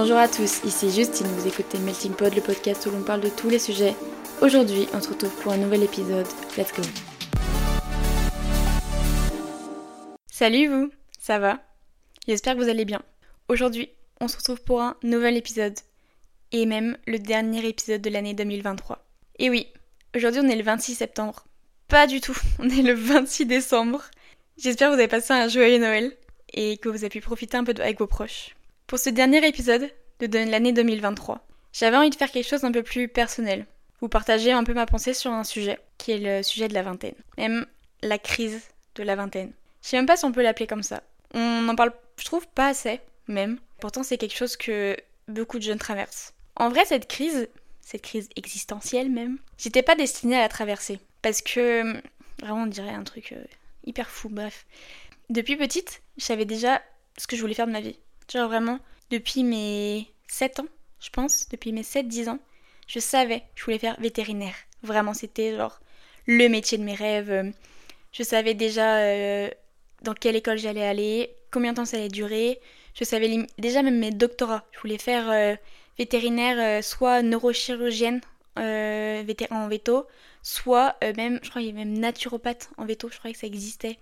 Bonjour à tous, ici Justine, vous écoutez Melting Pod, le podcast où l'on parle de tous les sujets. Aujourd'hui, on se retrouve pour un nouvel épisode. Let's go Salut vous, ça va? J'espère que vous allez bien. Aujourd'hui, on se retrouve pour un nouvel épisode. Et même le dernier épisode de l'année 2023. Et oui, aujourd'hui on est le 26 septembre. Pas du tout, on est le 26 décembre. J'espère que vous avez passé un joyeux Noël et que vous avez pu profiter un peu avec vos proches. Pour ce dernier épisode de l'année 2023, j'avais envie de faire quelque chose d'un peu plus personnel. Vous partager un peu ma pensée sur un sujet, qui est le sujet de la vingtaine. Même la crise de la vingtaine. Je sais même pas si on peut l'appeler comme ça. On en parle, je trouve, pas assez, même. Pourtant, c'est quelque chose que beaucoup de jeunes traversent. En vrai, cette crise, cette crise existentielle même, j'étais pas destinée à la traverser. Parce que, vraiment, on dirait un truc euh, hyper fou, bref. Depuis petite, je savais déjà ce que je voulais faire de ma vie. Genre vraiment, depuis mes 7 ans, je pense, depuis mes 7-10 ans, je savais que je voulais faire vétérinaire. Vraiment, c'était genre le métier de mes rêves. Je savais déjà euh, dans quelle école j'allais aller, combien de temps ça allait durer. Je savais déjà même mes doctorats. Je voulais faire euh, vétérinaire, euh, soit neurochirurgienne en veto, soit même, je crois qu'il y avait même naturopathe en veto, je croyais que ça existait.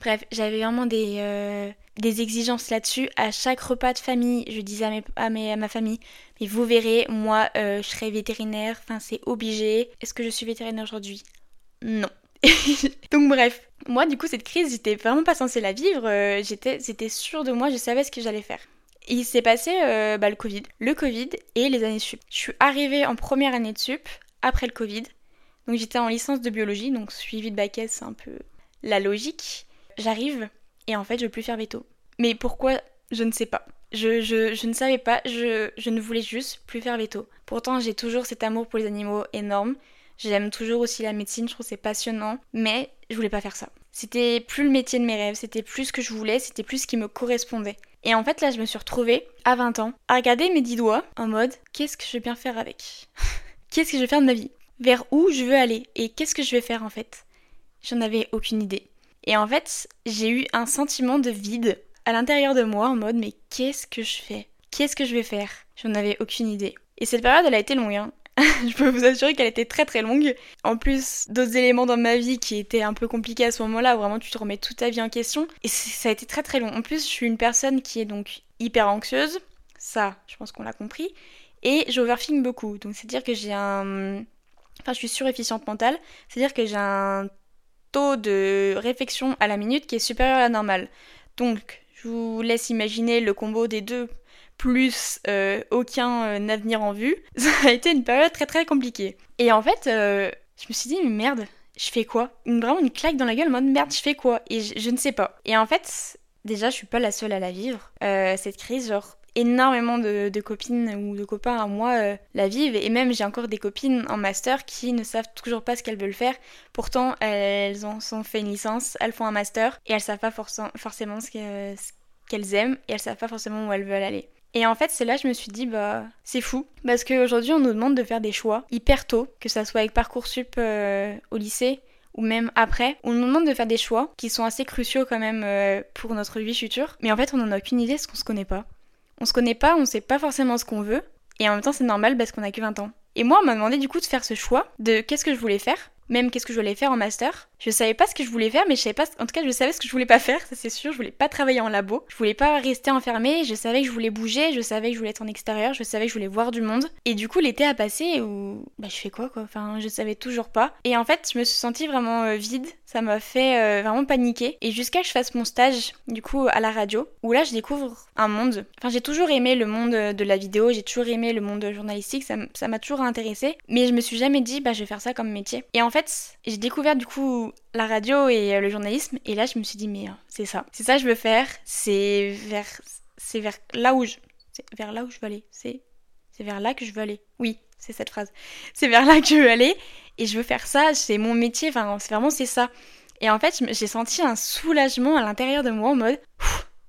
Bref, j'avais vraiment des, euh, des exigences là-dessus. À chaque repas de famille, je disais à, mes, à, mes, à ma famille, mais vous verrez, moi, euh, je serai vétérinaire, enfin c'est obligé. Est-ce que je suis vétérinaire aujourd'hui? Non. Donc bref, moi du coup cette crise, j'étais vraiment pas censée la vivre, euh, j'étais, sûre de moi, je savais ce que j'allais faire. il s'est passé bah, le Covid, le Covid et les années sup. Je suis arrivée en première année de sup après le Covid, donc j'étais en licence de biologie, donc suivi de bac S, c'est un peu la logique j'arrive et en fait je veux plus faire veto. Mais pourquoi Je ne sais pas. Je, je, je ne savais pas, je, je, ne voulais juste plus faire veto. Pourtant j'ai toujours cet amour pour les animaux énorme. J'aime toujours aussi la médecine, je trouve c'est passionnant, mais je voulais pas faire ça. C'était plus le métier de mes rêves, c'était plus ce que je voulais, c'était plus ce qui me correspondait. Et en fait là je me suis retrouvée à 20 ans à regarder mes dix doigts en mode qu'est-ce que je vais bien faire avec? Qu'est-ce que je vais faire de ma vie? Vers où je veux aller? Et qu'est-ce que je vais faire en fait? J'en avais aucune idée. Et en fait, j'ai eu un sentiment de vide à l'intérieur de moi en mode mais qu'est-ce que je fais? Qu'est-ce que je vais faire? J'en avais aucune idée. Et cette période, elle a été longue. Hein. je peux vous assurer qu'elle était très très longue. En plus, d'autres éléments dans ma vie qui étaient un peu compliqués à ce moment-là, vraiment tu te remets toute ta vie en question. Et ça a été très très long. En plus, je suis une personne qui est donc hyper anxieuse. Ça, je pense qu'on l'a compris. Et j'overthink beaucoup. Donc c'est-à-dire que j'ai un... Enfin, je suis surefficiente mentale. C'est-à-dire que j'ai un taux de réflexion à la minute qui est supérieur à la normale. Donc, je vous laisse imaginer le combo des deux plus euh, aucun euh, avenir en vue. Ça a été une période très très compliquée. Et en fait, euh, je me suis dit, mais merde, je fais quoi? Une, Vraiment une claque dans la gueule, en mode merde, je fais quoi? Et je, je, ne sais pas. Et en fait, déjà, je suis pas la seule à la vivre. cette crise, genre, énormément de, copines ou de copains à moi euh, la vivent et même j'ai encore des copines en master qui ne savent toujours pas ce qu'elles veulent faire. Pourtant elles ont, fait une licence, elles font un master et elles savent pas forcément ce qu'elles aiment et elles savent pas forcément où elles veulent aller. Et en fait, c'est là que je me suis dit, bah, c'est fou. Parce qu'aujourd'hui, on nous demande de faire des choix hyper tôt, que ça soit avec Parcoursup euh, au lycée ou même après. On nous demande de faire des choix qui sont assez cruciaux quand même euh, pour notre vie future. Mais en fait, on n'en a aucune idée parce qu'on se connaît pas. On se connaît pas, on sait pas forcément ce qu'on veut, et en même temps c'est normal parce qu'on a que 20 ans. Et moi on m'a demandé du coup de faire ce choix de qu'est-ce que je voulais faire, même qu'est-ce que je voulais faire en master. Je savais pas ce que je voulais faire, mais je savais pas, en tout cas je savais ce que je voulais pas faire, ça c'est sûr, je voulais pas travailler en labo, je voulais pas rester enfermée, je savais que je voulais bouger, je savais que je voulais être en extérieur, je savais que je voulais voir du monde. Et du coup l'été a passé où bah je fais quoi quoi, enfin je savais toujours pas. Et en fait je me suis sentie vraiment euh, vide, ça m'a fait euh, vraiment paniquer. Et jusqu'à que je fasse mon stage du coup à la radio, où là je découvre un monde. Enfin j'ai toujours aimé le monde de la vidéo, j'ai toujours aimé le monde journalistique, ça m'a toujours intéressé, mais je me suis jamais dit bah je vais faire ça comme métier. Et en fait j'ai découvert du coup la radio et euh, le journalisme. Et là, je me suis dit, mais euh, c'est ça. C'est ça que je veux faire. C'est vers, c'est vers là où je, c'est vers là où je veux aller. C'est, vers là que je veux aller. Oui, c'est cette phrase. C'est vers là que je veux aller. Et je veux faire ça. C'est mon métier. Enfin, vraiment, c'est ça. Et en fait, j'ai senti un soulagement à l'intérieur de moi en mode,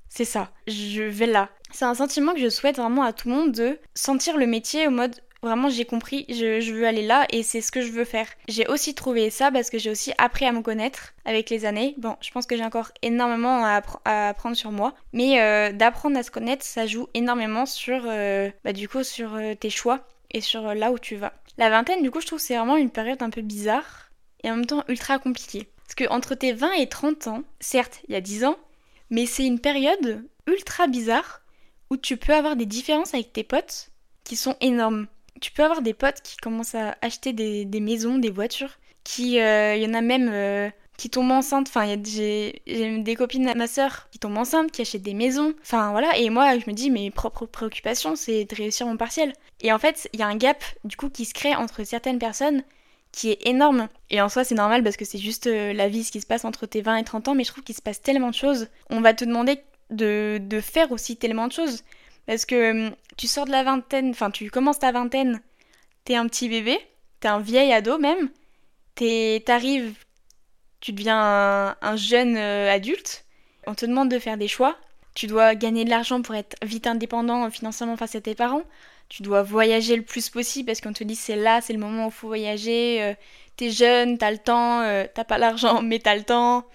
c'est ça. Je vais là. C'est un sentiment que je souhaite vraiment à tout le monde de sentir le métier au mode Vraiment, j'ai compris, je, veux aller là et c'est ce que je veux faire. J'ai aussi trouvé ça parce que j'ai aussi appris à me connaître avec les années. Bon, je pense que j'ai encore énormément à, apprendre sur moi, mais euh, d'apprendre à se connaître, ça joue énormément sur, euh, bah, du coup, sur euh, tes choix et sur là où tu vas. La vingtaine, du coup, je trouve c'est vraiment une période un peu bizarre et en même temps ultra compliquée. Parce que entre tes 20 et 30 ans, certes, il y a 10 ans, mais c'est une période ultra bizarre où tu peux avoir des différences avec tes potes qui sont énormes tu peux avoir des potes qui commencent à acheter des, maisons, des voitures, qui, il euh, y en a même euh, qui tombent enceintes. Enfin, j'ai des copines ma sœur qui tombent enceintes, qui achètent des maisons. Enfin, voilà. Et moi, je me dis, mes propres préoccupations, c'est de réussir mon partiel. Et en fait, il y a un gap, du coup, qui se crée entre certaines personnes qui est énorme. Et en soi, c'est normal parce que c'est juste euh, la vie, ce qui se passe entre tes 20 et 30 ans. Mais je trouve qu'il se passe tellement de choses. On va te demander de, de faire aussi tellement de choses. Parce que hum, tu sors de la vingtaine, enfin tu commences ta vingtaine, t'es un petit bébé, t'es un vieil ado même, t'arrives, tu deviens un, jeune euh, adulte, on te demande de faire des choix, tu dois gagner de l'argent pour être vite indépendant financièrement face à tes parents, tu dois voyager le plus possible parce qu'on te dit c'est là, c'est le moment où il faut voyager, euh, t'es jeune, t'as le temps, euh, t'as pas l'argent mais t'as le temps.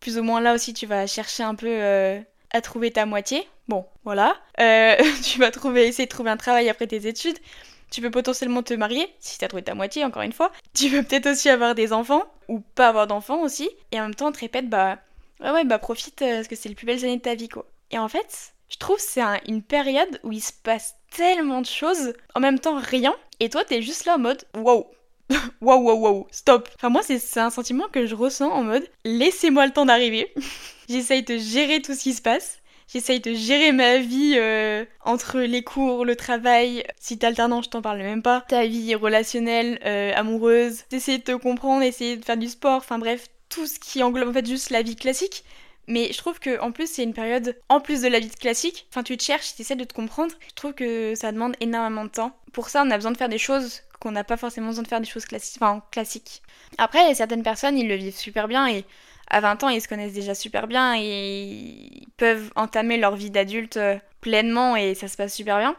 Plus ou moins là aussi tu vas chercher un peu à trouver ta moitié. Bon, voilà. Euh, tu vas trouver, essayer de trouver un travail après tes études. Tu peux potentiellement te marier, si t'as trouvé ta moitié, encore une fois. Tu peux peut-être aussi avoir des enfants, ou pas avoir d'enfants aussi. Et en même temps, on te répète, bah, ouais, ouais, bah, profite, euh, parce que c'est les plus belles années de ta vie, quoi. Et en fait, je trouve c'est une période où il se passe tellement de choses, en même temps rien, et toi, t'es juste là en mode, wow, waouh, waouh, waouh, stop. Enfin, moi, c'est un sentiment que je ressens en mode, laissez-moi le temps d'arriver. J'essaye de gérer tout ce qui se passe. J'essaye de gérer ma vie euh, entre les cours, le travail. Si t'es alternant, je t'en parle même pas. Ta vie relationnelle, euh, amoureuse. D'essayer de te comprendre, essayer de faire du sport. Enfin bref, tout ce qui englobe en fait juste la vie classique. Mais je trouve que en plus c'est une période en plus de la vie classique. Enfin tu te cherches, tu essaies de te comprendre. Je trouve que ça demande énormément de temps. Pour ça on a besoin de faire des choses qu'on n'a pas forcément besoin de faire des choses classiques. Enfin classiques. Après certaines personnes ils le vivent super bien et à 20 ans, ils se connaissent déjà super bien et ils peuvent entamer leur vie d'adulte euh, pleinement et ça se passe super bien.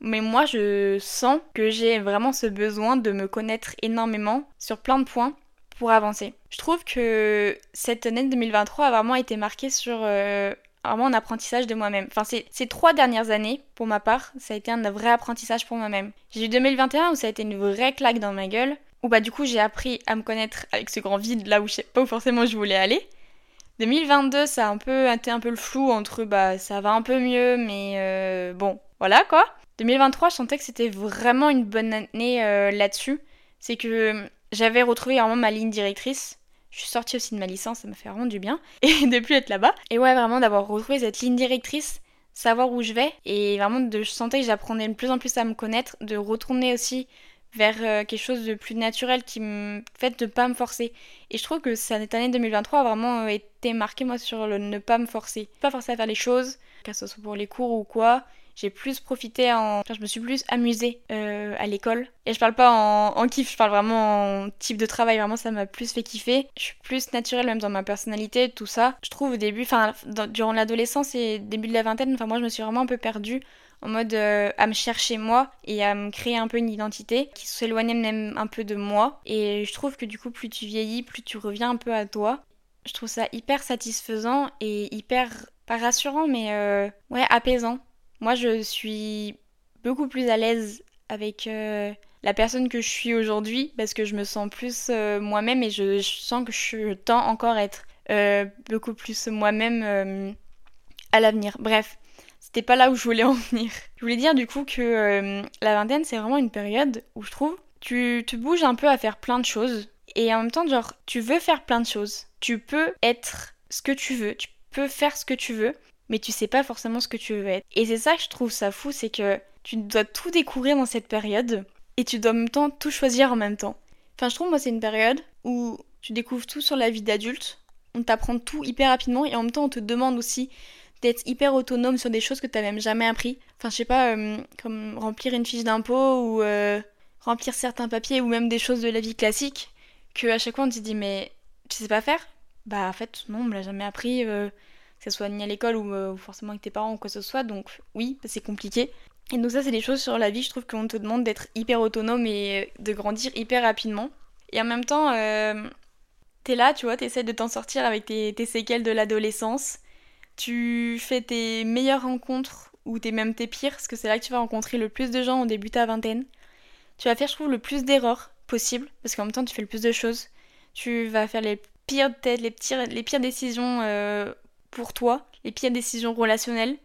Mais moi, je sens que j'ai vraiment ce besoin de me connaître énormément sur plein de points pour avancer. Je trouve que cette année 2023 a vraiment été marquée sur euh, vraiment un apprentissage de moi-même. Enfin, ces trois dernières années, pour ma part, ça a été un vrai apprentissage pour moi-même. J'ai eu 2021 où ça a été une vraie claque dans ma gueule, où bah du coup j'ai appris à me connaître avec ce grand vide là où je sais pas où forcément je voulais aller. 2022 ça a un peu été un peu le flou entre bah ça va un peu mieux mais euh, bon voilà quoi. 2023 je sentais que c'était vraiment une bonne année euh, là-dessus. C'est que j'avais retrouvé vraiment ma ligne directrice. Je suis sortie aussi de ma licence, ça m'a fait vraiment du bien. Et depuis être là-bas. Et ouais, vraiment d'avoir retrouvé cette ligne directrice, savoir où je vais. Et vraiment, de, je sentais que j'apprenais de plus en plus à me connaître, de retourner aussi vers euh, quelque chose de plus naturel qui me fait de pas me forcer. Et je trouve que cette année 2023 a vraiment euh, été marquée moi sur le ne pas me forcer. Pas forcer à faire les choses, que ce soit pour les cours ou quoi. J'ai plus profité en... Enfin, je me suis plus amusée euh, à l'école. Et je parle pas en, en, kiff, je parle vraiment en type de travail. Vraiment, ça m'a plus fait kiffer. Je suis plus naturelle même dans ma personnalité, tout ça. Je trouve au début, enfin, durant l'adolescence et début de la vingtaine, enfin, moi, je me suis vraiment un peu perdue en mode euh, à me chercher moi et à me créer un peu une identité qui s'éloignait même un peu de moi. Et je trouve que du coup, plus tu vieillis, plus tu reviens un peu à toi. Je trouve ça hyper satisfaisant et hyper, pas rassurant, mais euh, ouais, apaisant. Moi, je suis beaucoup plus à l'aise avec euh, la personne que je suis aujourd'hui parce que je me sens plus moi-même et je, sens que je tends encore à être beaucoup plus moi-même à l'avenir. Bref, c'était pas là où je voulais en venir. Je voulais dire du coup que euh, la vingtaine, c'est vraiment une période où je trouve tu te bouges un peu à faire plein de choses. Et en même temps, genre, tu veux faire plein de choses. Tu peux être ce que tu veux. Tu peux faire ce que tu veux. Mais tu sais pas forcément ce que tu veux être. Et c'est ça que je trouve ça fou, c'est que tu dois tout découvrir dans cette période. Et tu dois en même temps tout choisir en même temps. Enfin, je trouve, moi, c'est une période où tu découvres tout sur la vie d'adulte. On t'apprend tout hyper rapidement et en même temps, on te demande aussi d'être hyper autonome sur des choses que tu même jamais appris. Enfin, je sais pas, euh, comme remplir une fiche d'impôt ou euh, remplir certains papiers ou même des choses de la vie classique que à chaque fois on te dit mais tu sais pas faire? Bah en fait non, on me l'a jamais appris, euh, que ce soit ni à l'école ou forcément avec tes parents ou quoi que ce soit, donc oui, c'est compliqué. Et donc ça, c'est des choses sur la vie, je trouve qu'on te demande d'être hyper autonome et de grandir hyper rapidement. Et en même temps, t'es là, tu vois, t'essaies de t'en sortir avec tes, séquelles de l'adolescence. Tu fais tes meilleures rencontres ou t'es même tes pires, parce que c'est là que tu vas rencontrer le plus de gens au début de ta vingtaine. Tu vas faire, je trouve, le plus d'erreurs possible, parce qu'en même temps, tu fais le plus de choses. Tu vas faire les pires têtes, les, les pires décisions euh, pour toi, les pires décisions relationnelles.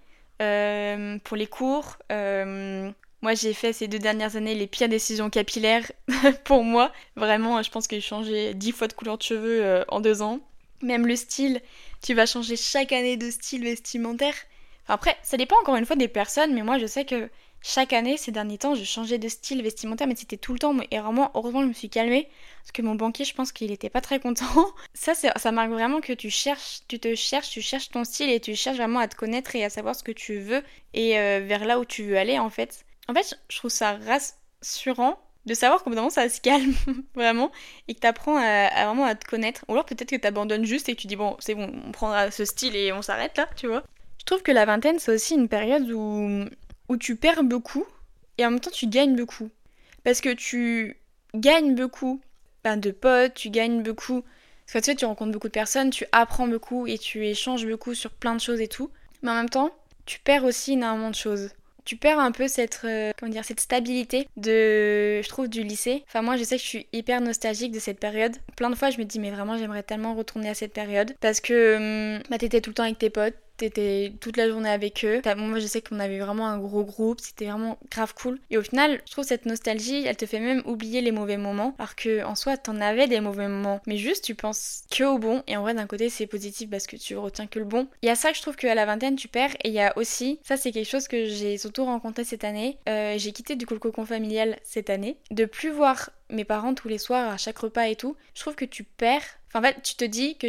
Euh, pour les cours, euh, moi j'ai fait ces deux dernières années les pires décisions capillaires pour moi. Vraiment, je pense que j'ai changé dix fois de couleur de cheveux en deux ans. Même le style, tu vas changer chaque année de style vestimentaire. Enfin, après, ça dépend encore une fois des personnes, mais moi je sais que chaque année, ces derniers temps, je changeais de style vestimentaire, mais c'était tout le temps. Et vraiment, heureusement, je me suis calmée. Parce que mon banquier, je pense qu'il était pas très content. Ça, ça marque vraiment que tu cherches, tu te cherches, tu cherches ton style et tu cherches vraiment à te connaître et à savoir ce que tu veux et euh, vers là où tu veux aller, en fait. En fait, je trouve ça rassurant de savoir qu'au bout d'un moment, ça se calme, vraiment, et que tu apprends à, vraiment à te connaître. Ou alors peut-être que tu abandonnes juste et que tu dis, bon, c'est bon, on prendra ce style et on s'arrête là, tu vois. Je trouve que la vingtaine, c'est aussi une période où où tu perds beaucoup et en même temps tu gagnes beaucoup. Parce que tu gagnes beaucoup ben, de potes, tu gagnes beaucoup. Parce que tu sais, tu rencontres beaucoup de personnes, tu apprends beaucoup et tu échanges beaucoup sur plein de choses et tout. Mais en même temps, tu perds aussi énormément de choses. Tu perds un peu cette, euh, dire, cette stabilité de, je trouve, du lycée. Enfin, moi, je sais que je suis hyper nostalgique de cette période. Plein de fois, je me dis, mais vraiment, j'aimerais tellement retourner à cette période. Parce que hum, bah, t'étais tout le temps avec tes potes, t'étais toute la journée avec eux. Moi, je sais qu'on avait vraiment un gros groupe, c'était vraiment grave cool. Et au final, je trouve cette nostalgie, elle te fait même oublier les mauvais moments, alors que en soi, t'en avais des mauvais moments, mais juste tu penses que au bon. Et en vrai, d'un côté, c'est positif parce que tu retiens que le bon. Il y a ça que je trouve qu'à la vingtaine, tu perds. Et il y a aussi, ça, c'est quelque chose que j'ai surtout rencontré cette année. Euh, j'ai quitté du coup le cocon familial cette année. De plus voir mes parents tous les soirs à chaque repas et tout, je trouve que tu perds. Enfin, en fait, tu te dis que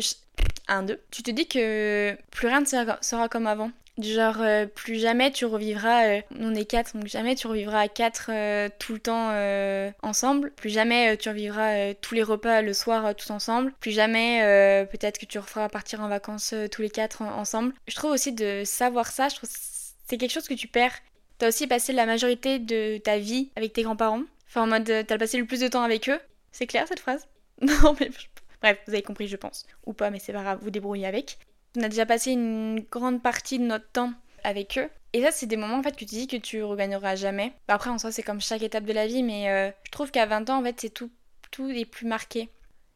1, 2. Tu te dis que plus rien ne sera, comme avant. Genre, euh, plus jamais tu revivras, euh, on est quatre, donc jamais tu revivras à quatre euh, tout le temps ensemble. Plus jamais tu revivras tous les repas le soir tout ensemble. Plus jamais peut-être que tu referas partir en vacances tous les quatre ensemble. Je trouve aussi de savoir ça, je trouve c'est quelque chose que tu perds. T'as aussi passé la majorité de ta vie avec tes grands-parents. Enfin en mode t'as passé le plus de temps avec eux. C'est clair cette phrase? Non mais Bref, vous avez compris, je pense. Ou pas, mais c'est pas grave, vous débrouillez avec. On a déjà passé une grande partie de notre temps avec eux. Et ça, c'est des moments en fait que tu dis que tu regagneras jamais. Bah, après, en soi, c'est comme chaque étape de la vie, mais euh, je trouve qu'à 20 ans, en fait, c'est tout, tout est plus marqué.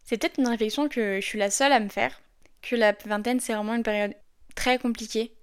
C'est peut-être une réflexion que je suis la seule à me faire, que la vingtaine, c'est vraiment une période très compliquée,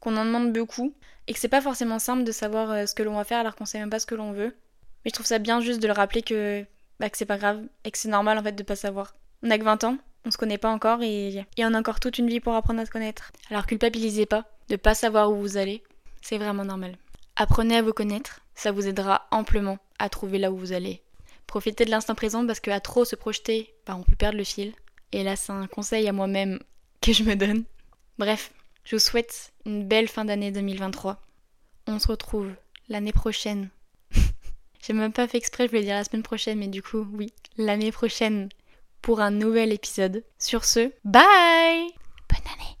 qu'on en demande beaucoup, et que c'est pas forcément simple de savoir euh, ce que l'on va faire alors qu'on sait même pas ce que l'on veut. Mais je trouve ça bien juste de le rappeler que, bah, que c'est pas grave et que c'est normal en fait de pas savoir. On a que 20 ans, on se connaît pas encore et, y on a encore toute une vie pour apprendre à se connaître. Alors culpabilisez pas de pas savoir où vous allez, c'est vraiment normal. Apprenez à vous connaître, ça vous aidera amplement à trouver là où vous allez. Profitez de l'instant présent parce qu'à trop se projeter, bah, on peut perdre le fil. Et là, c'est un conseil à moi-même que je me donne. Bref, je vous souhaite une belle fin d'année 2023. On se retrouve l'année prochaine. J'ai même pas fait exprès, je voulais dire la semaine prochaine, mais du coup, oui, l'année prochaine pour un nouvel épisode. Sur ce, bye Bonne année